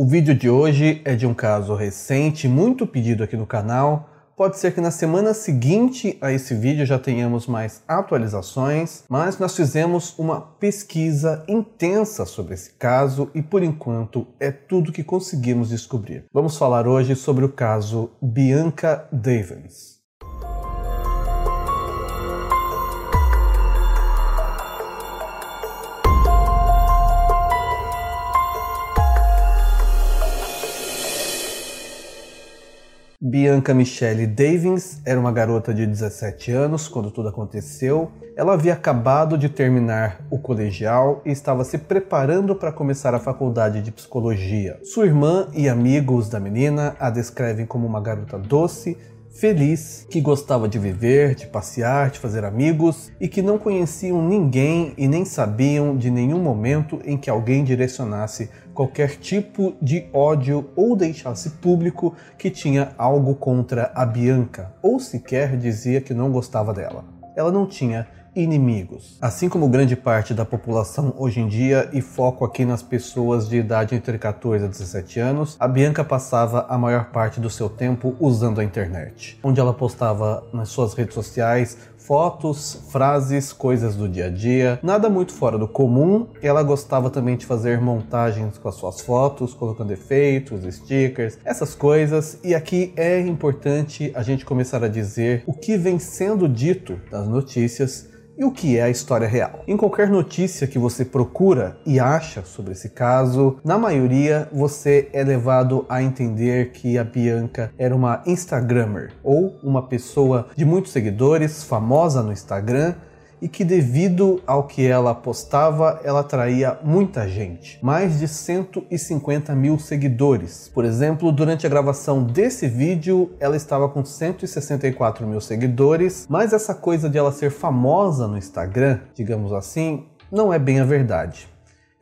O vídeo de hoje é de um caso recente, muito pedido aqui no canal. Pode ser que na semana seguinte a esse vídeo já tenhamos mais atualizações, mas nós fizemos uma pesquisa intensa sobre esse caso e por enquanto é tudo que conseguimos descobrir. Vamos falar hoje sobre o caso Bianca Davins. Bianca Michelle Davins era uma garota de 17 anos quando tudo aconteceu. Ela havia acabado de terminar o colegial e estava se preparando para começar a faculdade de psicologia. Sua irmã e amigos da menina a descrevem como uma garota doce, feliz, que gostava de viver, de passear, de fazer amigos e que não conheciam ninguém e nem sabiam de nenhum momento em que alguém direcionasse qualquer tipo de ódio ou deixasse público que tinha algo contra a Bianca ou sequer dizia que não gostava dela. Ela não tinha inimigos. Assim como grande parte da população hoje em dia, e foco aqui nas pessoas de idade entre 14 a 17 anos, a Bianca passava a maior parte do seu tempo usando a internet, onde ela postava nas suas redes sociais fotos, frases, coisas do dia a dia, nada muito fora do comum. Ela gostava também de fazer montagens com as suas fotos, colocando efeitos, stickers, essas coisas. E aqui é importante a gente começar a dizer o que vem sendo dito das notícias e o que é a história real. Em qualquer notícia que você procura e acha sobre esse caso, na maioria você é levado a entender que a Bianca era uma Instagrammer ou uma pessoa de muitos seguidores, famosa no Instagram e que devido ao que ela postava, ela atraía muita gente, mais de 150 mil seguidores. Por exemplo, durante a gravação desse vídeo, ela estava com 164 mil seguidores, mas essa coisa de ela ser famosa no Instagram, digamos assim, não é bem a verdade.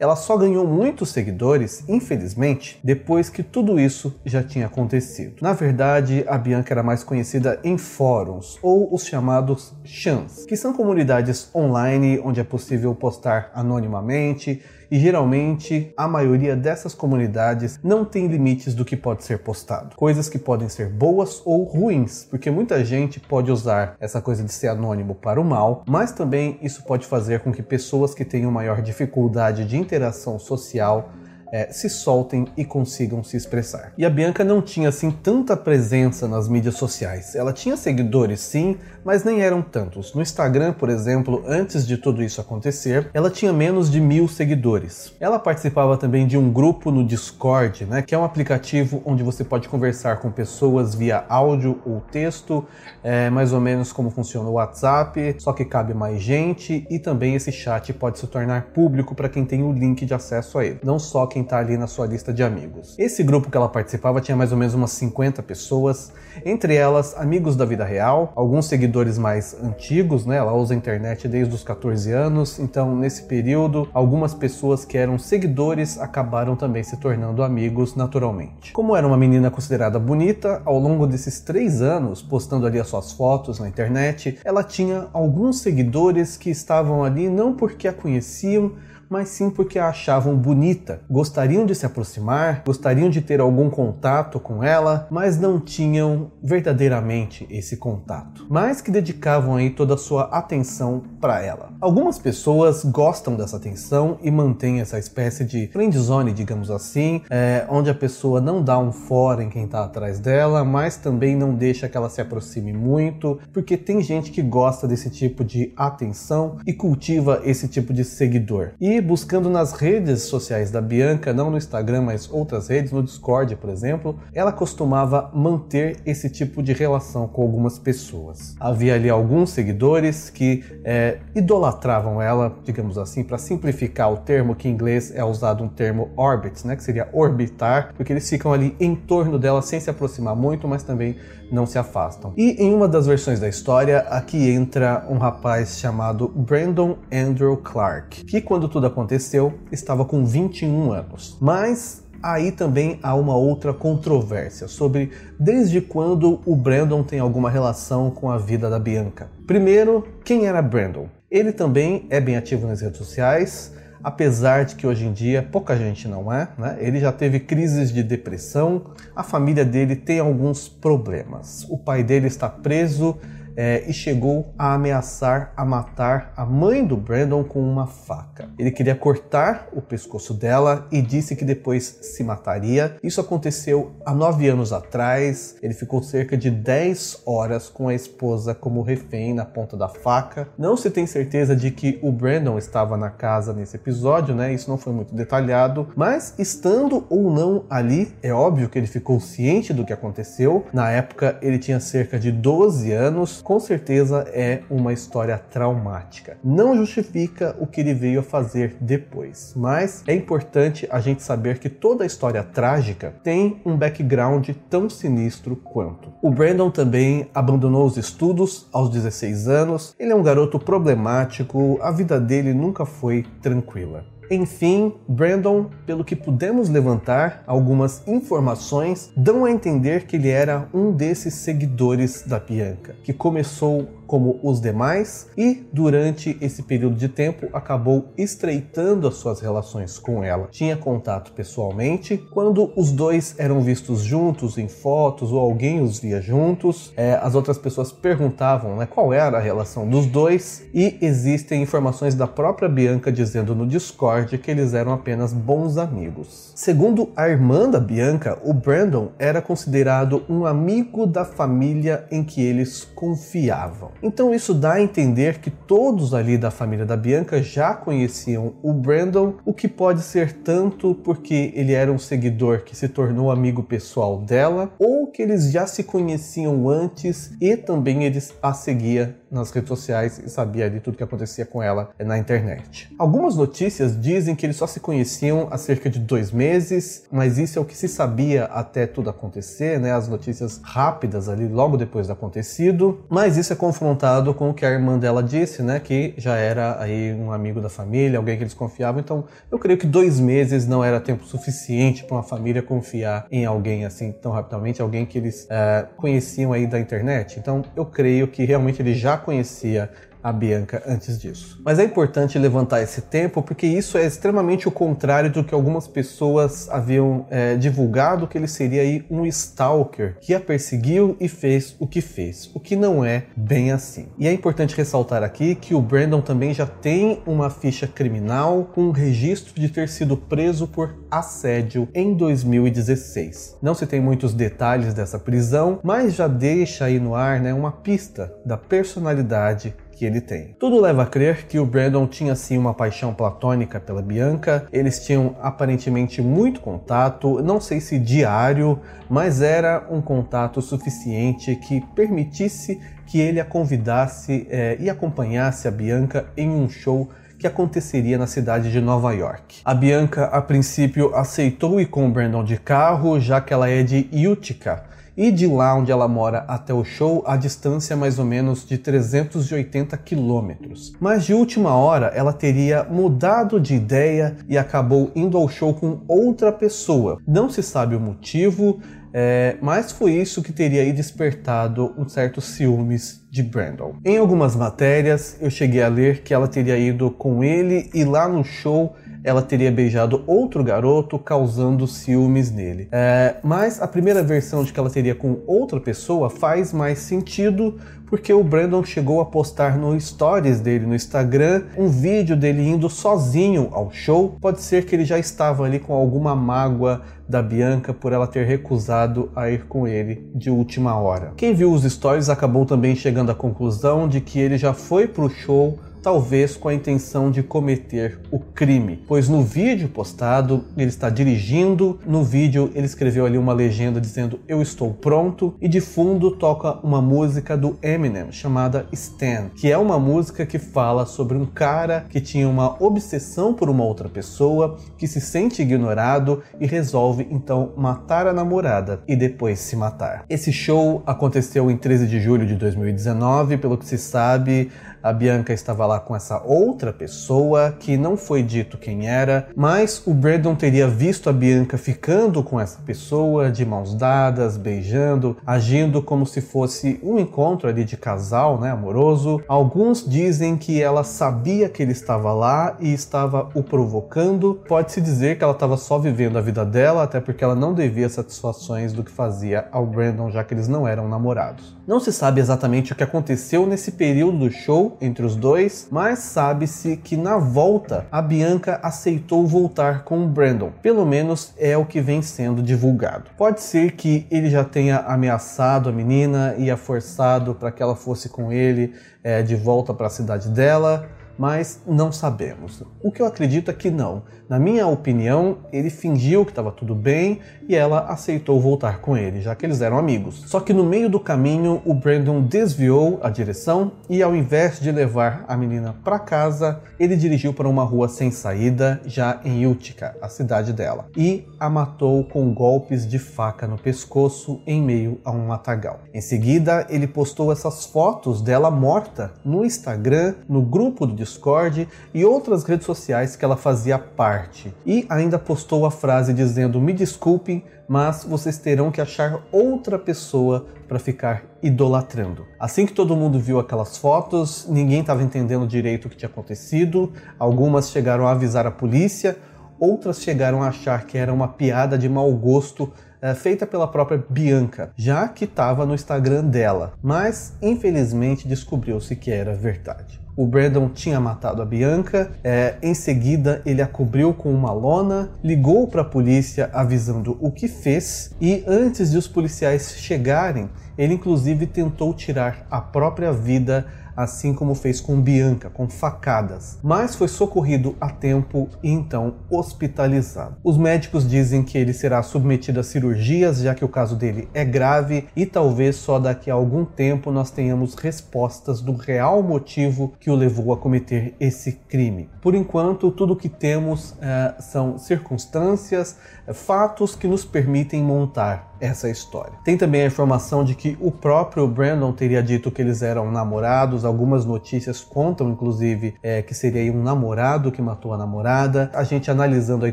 Ela só ganhou muitos seguidores, infelizmente, depois que tudo isso já tinha acontecido. Na verdade, a Bianca era mais conhecida em fóruns, ou os chamados chans, que são comunidades online onde é possível postar anonimamente e geralmente a maioria dessas comunidades não tem limites do que pode ser postado. Coisas que podem ser boas ou ruins, porque muita gente pode usar essa coisa de ser anônimo para o mal, mas também isso pode fazer com que pessoas que tenham maior dificuldade de interação social é, se soltem e consigam se expressar. E a Bianca não tinha assim tanta presença nas mídias sociais. Ela tinha seguidores sim, mas nem eram tantos. No Instagram, por exemplo, antes de tudo isso acontecer, ela tinha menos de mil seguidores. Ela participava também de um grupo no Discord, né, que é um aplicativo onde você pode conversar com pessoas via áudio ou texto, é, mais ou menos como funciona o WhatsApp, só que cabe mais gente e também esse chat pode se tornar público para quem tem o link de acesso a ele, não só quem quem está ali na sua lista de amigos. Esse grupo que ela participava tinha mais ou menos umas 50 pessoas, entre elas amigos da vida real, alguns seguidores mais antigos, né? Ela usa a internet desde os 14 anos, então nesse período algumas pessoas que eram seguidores acabaram também se tornando amigos naturalmente. Como era uma menina considerada bonita, ao longo desses três anos, postando ali as suas fotos na internet, ela tinha alguns seguidores que estavam ali não porque a conheciam, mas sim porque a achavam bonita, gostariam de se aproximar, gostariam de ter algum contato com ela, mas não tinham verdadeiramente esse contato, mas que dedicavam aí toda a sua atenção para ela. Algumas pessoas gostam dessa atenção e mantêm essa espécie de friend zone, digamos assim, é, onde a pessoa não dá um fora em quem está atrás dela, mas também não deixa que ela se aproxime muito, porque tem gente que gosta desse tipo de atenção e cultiva esse tipo de seguidor. E buscando nas redes sociais da Bianca, não no Instagram, mas outras redes, no Discord, por exemplo, ela costumava manter esse tipo de relação com algumas pessoas. Havia ali alguns seguidores que é, idolatravam ela, digamos assim, para simplificar o termo que em inglês é usado um termo orbit, né, que seria orbitar, porque eles ficam ali em torno dela sem se aproximar muito, mas também não se afastam. E em uma das versões da história, aqui entra um rapaz chamado Brandon Andrew Clark, que quando tudo aconteceu estava com 21 anos. Mas aí também há uma outra controvérsia sobre desde quando o Brandon tem alguma relação com a vida da Bianca. Primeiro, quem era Brandon? Ele também é bem ativo nas redes sociais, apesar de que hoje em dia pouca gente não é, né? Ele já teve crises de depressão, a família dele tem alguns problemas. O pai dele está preso é, e chegou a ameaçar a matar a mãe do Brandon com uma faca. Ele queria cortar o pescoço dela e disse que depois se mataria. Isso aconteceu há nove anos atrás. Ele ficou cerca de 10 horas com a esposa como refém na ponta da faca. Não se tem certeza de que o Brandon estava na casa nesse episódio, né? Isso não foi muito detalhado, mas estando ou não ali, é óbvio que ele ficou ciente do que aconteceu. Na época, ele tinha cerca de 12 anos com certeza é uma história traumática. Não justifica o que ele veio a fazer depois, mas é importante a gente saber que toda história trágica tem um background tão sinistro quanto. O Brandon também abandonou os estudos aos 16 anos, ele é um garoto problemático, a vida dele nunca foi tranquila. Enfim, Brandon, pelo que pudemos levantar, algumas informações dão a entender que ele era um desses seguidores da Bianca, que começou como os demais e durante esse período de tempo acabou estreitando as suas relações com ela. Tinha contato pessoalmente quando os dois eram vistos juntos em fotos ou alguém os via juntos. É, as outras pessoas perguntavam né, qual era a relação dos dois e existem informações da própria Bianca dizendo no Discord que eles eram apenas bons amigos. Segundo a irmã da Bianca, o Brandon era considerado um amigo da família em que eles confiavam. Então isso dá a entender que todos ali da família da Bianca já conheciam o Brandon, o que pode ser tanto porque ele era um seguidor que se tornou amigo pessoal dela, ou que eles já se conheciam antes e também eles a seguia nas redes sociais e sabia ali tudo que acontecia com ela na internet. Algumas notícias dizem que eles só se conheciam há cerca de dois meses, mas isso é o que se sabia até tudo acontecer, né? As notícias rápidas ali logo depois do acontecido, mas isso é confrontado confrontado com o que a irmã dela disse, né, que já era aí um amigo da família, alguém que eles confiavam. Então, eu creio que dois meses não era tempo suficiente para uma família confiar em alguém assim tão rapidamente, alguém que eles é, conheciam aí da internet. Então, eu creio que realmente ele já conhecia a Bianca antes disso. Mas é importante levantar esse tempo porque isso é extremamente o contrário do que algumas pessoas haviam é, divulgado que ele seria aí um stalker que a perseguiu e fez o que fez, o que não é bem assim. E é importante ressaltar aqui que o Brandon também já tem uma ficha criminal com registro de ter sido preso por assédio em 2016. Não se tem muitos detalhes dessa prisão, mas já deixa aí no ar né, uma pista da personalidade que ele tem. Tudo leva a crer que o Brandon tinha sim uma paixão platônica pela Bianca, eles tinham aparentemente muito contato, não sei se diário, mas era um contato suficiente que permitisse que ele a convidasse é, e acompanhasse a Bianca em um show que aconteceria na cidade de Nova York. A Bianca, a princípio, aceitou ir com o Brandon de carro, já que ela é de Utica, e de lá onde ela mora até o show, a distância é mais ou menos de 380 quilômetros. Mas de última hora ela teria mudado de ideia e acabou indo ao show com outra pessoa. Não se sabe o motivo, é, mas foi isso que teria aí despertado um certo ciúmes de Brandon. Em algumas matérias eu cheguei a ler que ela teria ido com ele e lá no show ela teria beijado outro garoto, causando ciúmes nele. É, mas a primeira versão de que ela teria com outra pessoa faz mais sentido porque o Brandon chegou a postar no stories dele no Instagram um vídeo dele indo sozinho ao show. Pode ser que ele já estava ali com alguma mágoa da Bianca por ela ter recusado a ir com ele de última hora. Quem viu os stories acabou também chegando à conclusão de que ele já foi pro show talvez com a intenção de cometer o crime, pois no vídeo postado ele está dirigindo, no vídeo ele escreveu ali uma legenda dizendo eu estou pronto e de fundo toca uma música do Eminem chamada Stan, que é uma música que fala sobre um cara que tinha uma obsessão por uma outra pessoa, que se sente ignorado e resolve então matar a namorada e depois se matar. Esse show aconteceu em 13 de julho de 2019, pelo que se sabe, a Bianca estava lá com essa outra pessoa que não foi dito quem era, mas o Brandon teria visto a Bianca ficando com essa pessoa de mãos dadas, beijando, agindo como se fosse um encontro ali de casal, né, amoroso. Alguns dizem que ela sabia que ele estava lá e estava o provocando. Pode-se dizer que ela estava só vivendo a vida dela, até porque ela não devia satisfações do que fazia ao Brandon, já que eles não eram namorados. Não se sabe exatamente o que aconteceu nesse período do show entre os dois, mas sabe-se que na volta a Bianca aceitou voltar com o Brandon. Pelo menos é o que vem sendo divulgado. Pode ser que ele já tenha ameaçado a menina e a forçado para que ela fosse com ele é, de volta para a cidade dela mas não sabemos. O que eu acredito é que não. Na minha opinião, ele fingiu que estava tudo bem e ela aceitou voltar com ele, já que eles eram amigos. Só que no meio do caminho, o Brandon desviou a direção e, ao invés de levar a menina para casa, ele dirigiu para uma rua sem saída, já em Utica, a cidade dela, e a matou com golpes de faca no pescoço em meio a um matagal. Em seguida, ele postou essas fotos dela morta no Instagram, no grupo do Discord e outras redes sociais que ela fazia parte. E ainda postou a frase dizendo: Me desculpem, mas vocês terão que achar outra pessoa para ficar idolatrando. Assim que todo mundo viu aquelas fotos, ninguém estava entendendo direito o que tinha acontecido. Algumas chegaram a avisar a polícia, outras chegaram a achar que era uma piada de mau gosto é, feita pela própria Bianca, já que estava no Instagram dela, mas infelizmente descobriu-se que era verdade o Brandon tinha matado a Bianca. É, em seguida, ele a cobriu com uma lona, ligou para a polícia avisando o que fez e antes de os policiais chegarem, ele inclusive tentou tirar a própria vida assim como fez com Bianca, com facadas, mas foi socorrido a tempo e então hospitalizado. Os médicos dizem que ele será submetido a cirurgias, já que o caso dele é grave e talvez só daqui a algum tempo nós tenhamos respostas do real motivo que o levou a cometer esse crime. Por enquanto, tudo que temos é, são circunstâncias, fatos que nos permitem montar essa história. Tem também a informação de que o próprio Brandon teria dito que eles eram namorados. Algumas notícias contam, inclusive, é, que seria um namorado que matou a namorada. A gente analisando aí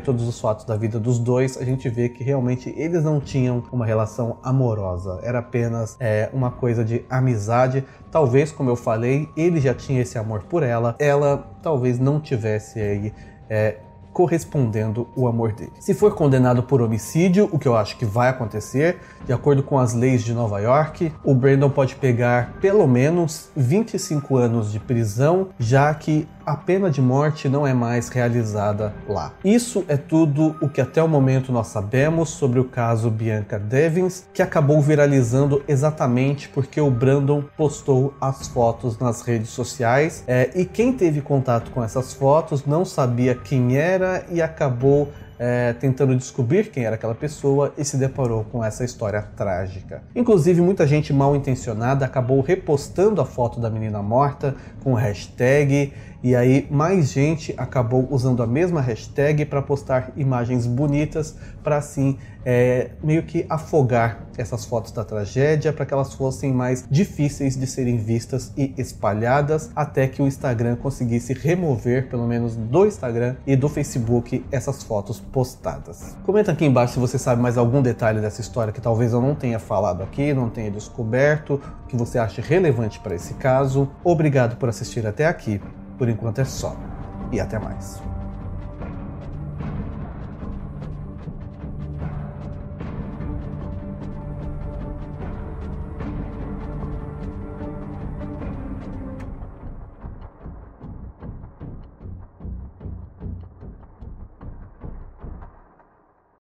todos os fatos da vida dos dois, a gente vê que realmente eles não tinham uma relação amorosa. Era apenas é, uma coisa de amizade. Talvez, como eu falei, ele já tinha esse amor por ela. Ela talvez não tivesse aí é, correspondendo o amor dele. Se for condenado por homicídio, o que eu acho que vai acontecer, de acordo com as leis de Nova York, o Brandon pode pegar pelo menos 25 anos de prisão, já que a pena de morte não é mais realizada lá. Isso é tudo o que até o momento nós sabemos sobre o caso Bianca Devins, que acabou viralizando exatamente porque o Brandon postou as fotos nas redes sociais é, e quem teve contato com essas fotos não sabia quem era e acabou é, tentando descobrir quem era aquela pessoa e se deparou com essa história trágica. Inclusive, muita gente mal intencionada acabou repostando a foto da menina morta com hashtag e aí mais gente acabou usando a mesma hashtag para postar imagens bonitas para assim é, meio que afogar essas fotos da tragédia para que elas fossem mais difíceis de serem vistas e espalhadas até que o Instagram conseguisse remover pelo menos do Instagram e do Facebook essas fotos postadas. Comenta aqui embaixo se você sabe mais algum detalhe dessa história que talvez eu não tenha falado aqui, não tenha descoberto, que você acha relevante para esse caso. Obrigado por assistir até aqui. Por enquanto é só. E até mais.